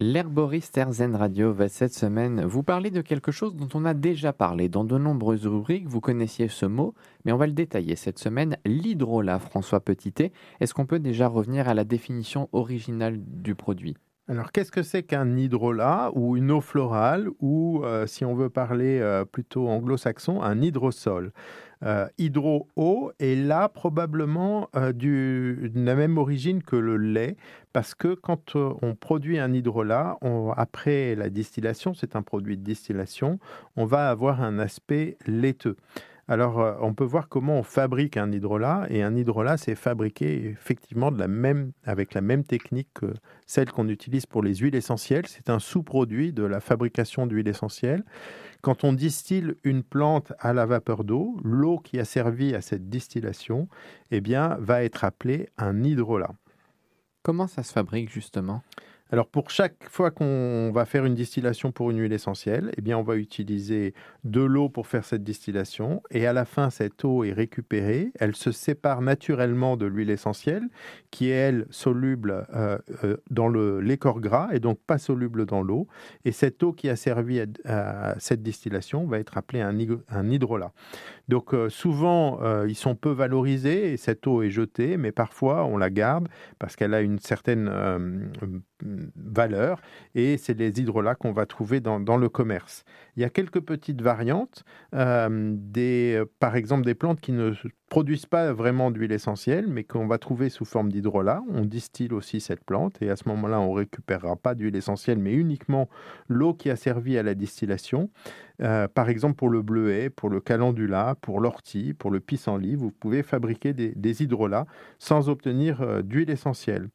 L'herboriste Erzen Radio va cette semaine vous parler de quelque chose dont on a déjà parlé dans de nombreuses rubriques. Vous connaissiez ce mot, mais on va le détailler cette semaine. L'hydrolat, François Petitet. Est-ce qu'on peut déjà revenir à la définition originale du produit? Alors, qu'est-ce que c'est qu'un hydrolat ou une eau florale ou, euh, si on veut parler euh, plutôt anglo-saxon, un hydrosol? Euh, Hydro-eau est là probablement de la même origine que le lait, parce que quand on produit un hydrolat, après la distillation, c'est un produit de distillation, on va avoir un aspect laiteux. Alors, euh, on peut voir comment on fabrique un hydrolat. Et un hydrolat, c'est fabriqué effectivement avec la même technique que celle qu'on utilise pour les huiles essentielles. C'est un sous-produit de la fabrication d'huile essentielle. Quand on distille une plante à la vapeur d'eau, l'eau qui a servi à cette distillation eh bien, va être appelée un hydrolat. Comment ça se fabrique justement? Alors pour chaque fois qu'on va faire une distillation pour une huile essentielle, eh bien on va utiliser de l'eau pour faire cette distillation. Et à la fin cette eau est récupérée, elle se sépare naturellement de l'huile essentielle qui est elle soluble euh, euh, dans l'écorce gras et donc pas soluble dans l'eau. Et cette eau qui a servi à, cette distillation va être appelée un, un hydrolat. Donc euh, souvent ils sont peu valorisés et cette eau est jetée mais parfois on la garde parce qu'elle a une certaine valeur et c'est les hydrolats qu'on va trouver dans, le commerce. Il y a quelques petites variantes, euh, des, par exemple des plantes qui ne produisent pas vraiment d'huile essentielle, mais qu'on va trouver sous forme d'hydrolat. On distille aussi cette plante et à ce moment-là, on récupérera pas d'huile essentielle, mais uniquement l'eau qui a servi à la distillation. Euh, par exemple, pour le bleuet, pour le calendula, pour l'ortie, pour le pissenlit, vous pouvez fabriquer des, hydrolats sans obtenir euh, d'huile essentielle.